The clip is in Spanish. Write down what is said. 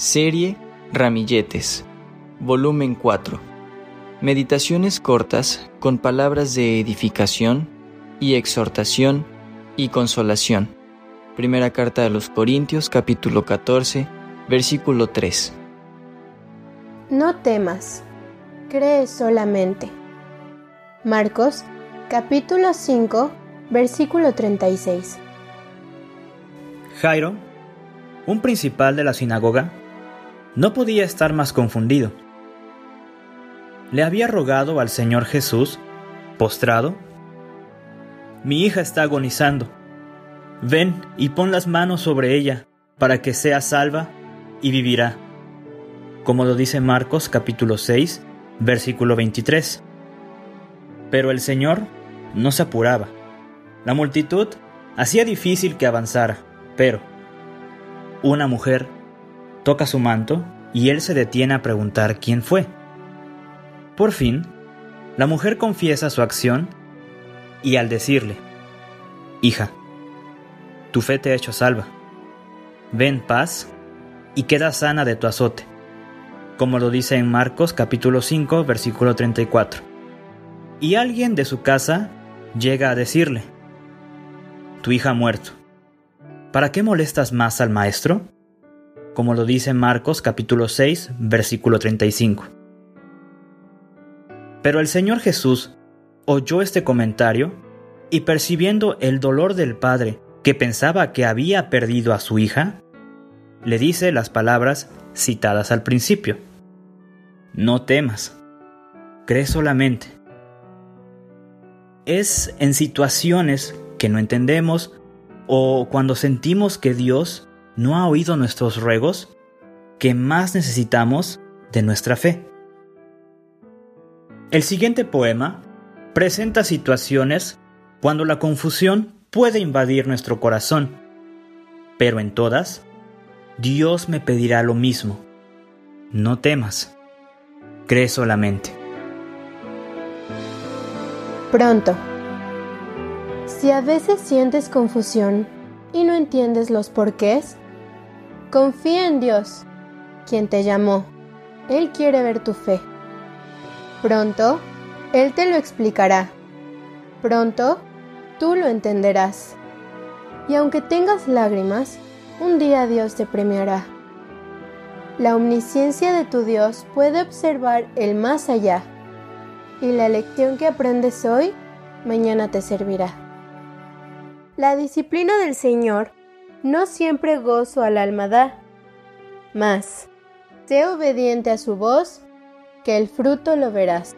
Serie Ramilletes, volumen 4. Meditaciones cortas con palabras de edificación y exhortación y consolación. Primera carta de los Corintios capítulo 14, versículo 3. No temas, cree solamente. Marcos capítulo 5, versículo 36. Jairo, un principal de la sinagoga, no podía estar más confundido. Le había rogado al Señor Jesús, postrado, Mi hija está agonizando. Ven y pon las manos sobre ella, para que sea salva y vivirá. Como lo dice Marcos capítulo 6, versículo 23. Pero el Señor no se apuraba. La multitud hacía difícil que avanzara, pero una mujer toca su manto y él se detiene a preguntar quién fue. Por fin, la mujer confiesa su acción y al decirle, Hija, tu fe te ha hecho salva. Ven paz y queda sana de tu azote, como lo dice en Marcos capítulo 5 versículo 34. Y alguien de su casa llega a decirle, Tu hija ha muerto. ¿Para qué molestas más al maestro? Como lo dice Marcos capítulo 6, versículo 35. Pero el Señor Jesús oyó este comentario y percibiendo el dolor del padre que pensaba que había perdido a su hija, le dice las palabras citadas al principio. No temas, cree solamente. Es en situaciones que no entendemos o cuando sentimos que Dios no ha oído nuestros ruegos, que más necesitamos de nuestra fe. El siguiente poema presenta situaciones cuando la confusión puede invadir nuestro corazón, pero en todas, Dios me pedirá lo mismo. No temas, cree solamente. Pronto. Si a veces sientes confusión y no entiendes los porqués, confía en Dios, quien te llamó. Él quiere ver tu fe. Pronto, Él te lo explicará. Pronto, tú lo entenderás. Y aunque tengas lágrimas, un día Dios te premiará. La omnisciencia de tu Dios puede observar el más allá, y la lección que aprendes hoy, mañana te servirá. La disciplina del Señor no siempre gozo al alma da, mas sé obediente a su voz, que el fruto lo verás.